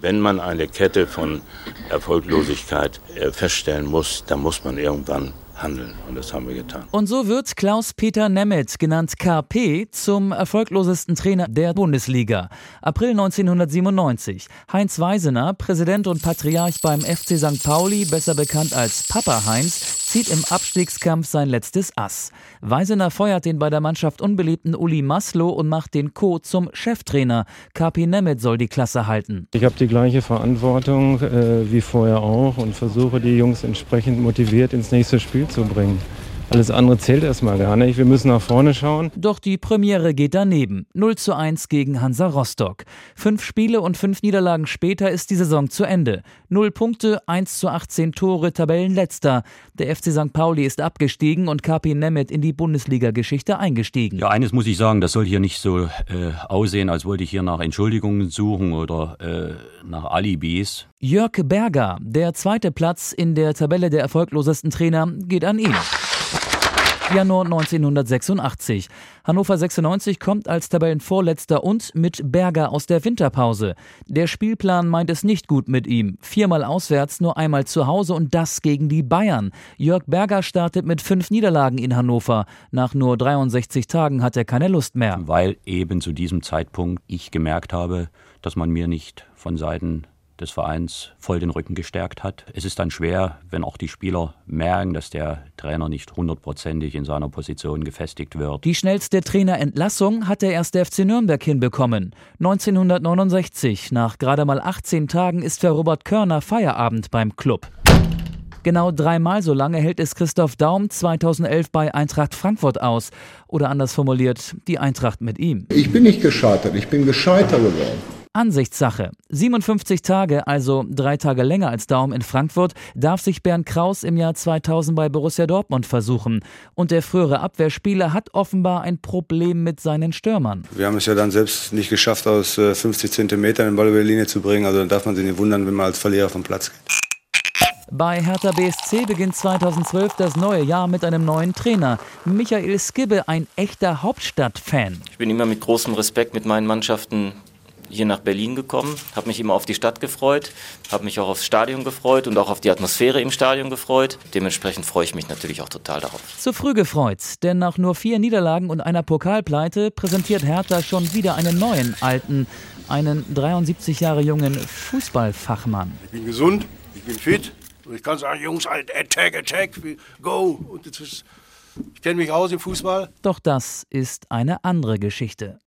Wenn man eine Kette von Erfolglosigkeit äh, feststellen muss, dann muss man irgendwann handeln. Und das haben wir getan. Und so wird Klaus-Peter Nemeth, genannt KP, zum erfolglosesten Trainer der Bundesliga. April 1997. Heinz Weisener, Präsident und Patriarch beim FC St. Pauli, besser bekannt als Papa Heinz, zieht im Abstiegskampf sein letztes Ass. Weisener feuert den bei der Mannschaft unbeliebten Uli Maslow und macht den Co. zum Cheftrainer. KP Nemeth soll die Klasse halten. Ich habe die gleiche Verantwortung äh, wie vorher auch und versuche die Jungs entsprechend motiviert ins nächste Spiel zu bringen. Alles andere zählt erstmal gar nicht. Wir müssen nach vorne schauen. Doch die Premiere geht daneben. 0 zu 1 gegen Hansa Rostock. Fünf Spiele und fünf Niederlagen später ist die Saison zu Ende. Null Punkte, 1 zu 18 Tore, Tabellenletzter. Der FC St. Pauli ist abgestiegen und KP Nemeth in die Bundesliga-Geschichte eingestiegen. Ja, eines muss ich sagen, das soll hier nicht so äh, aussehen, als wollte ich hier nach Entschuldigungen suchen oder äh, nach Alibis. Jörg Berger, der zweite Platz in der Tabelle der erfolglosesten Trainer, geht an ihn. Januar 1986. Hannover 96 kommt als Tabellenvorletzter und mit Berger aus der Winterpause. Der Spielplan meint es nicht gut mit ihm. Viermal auswärts, nur einmal zu Hause und das gegen die Bayern. Jörg Berger startet mit fünf Niederlagen in Hannover. Nach nur 63 Tagen hat er keine Lust mehr. Weil eben zu diesem Zeitpunkt ich gemerkt habe, dass man mir nicht von Seiten des Vereins voll den Rücken gestärkt hat. Es ist dann schwer, wenn auch die Spieler merken, dass der Trainer nicht hundertprozentig in seiner Position gefestigt wird. Die schnellste Trainerentlassung hat der erste FC Nürnberg hinbekommen. 1969, nach gerade mal 18 Tagen, ist für Robert Körner Feierabend beim Club. Genau dreimal so lange hält es Christoph Daum 2011 bei Eintracht Frankfurt aus. Oder anders formuliert, die Eintracht mit ihm. Ich bin nicht gescheitert, ich bin gescheiter geworden. Ansichtssache. 57 Tage, also drei Tage länger als Daum in Frankfurt, darf sich Bernd Kraus im Jahr 2000 bei Borussia Dortmund versuchen. Und der frühere Abwehrspieler hat offenbar ein Problem mit seinen Stürmern. Wir haben es ja dann selbst nicht geschafft, aus 50 äh, Zentimetern den Ball über die Linie zu bringen. Also dann darf man sich nicht wundern, wenn man als Verlierer vom Platz geht. Bei Hertha BSC beginnt 2012 das neue Jahr mit einem neuen Trainer. Michael Skibbe, ein echter Hauptstadtfan. Ich bin immer mit großem Respekt mit meinen Mannschaften hier nach Berlin gekommen, habe mich immer auf die Stadt gefreut, habe mich auch aufs Stadion gefreut und auch auf die Atmosphäre im Stadion gefreut. Dementsprechend freue ich mich natürlich auch total darauf. Zu früh gefreut, denn nach nur vier Niederlagen und einer Pokalpleite präsentiert Hertha schon wieder einen neuen alten, einen 73 Jahre jungen Fußballfachmann. Ich bin gesund, ich bin fit und ich kann sagen, Jungs, Attack, Attack, go. Und ist, ich kenne mich aus im Fußball. Doch das ist eine andere Geschichte.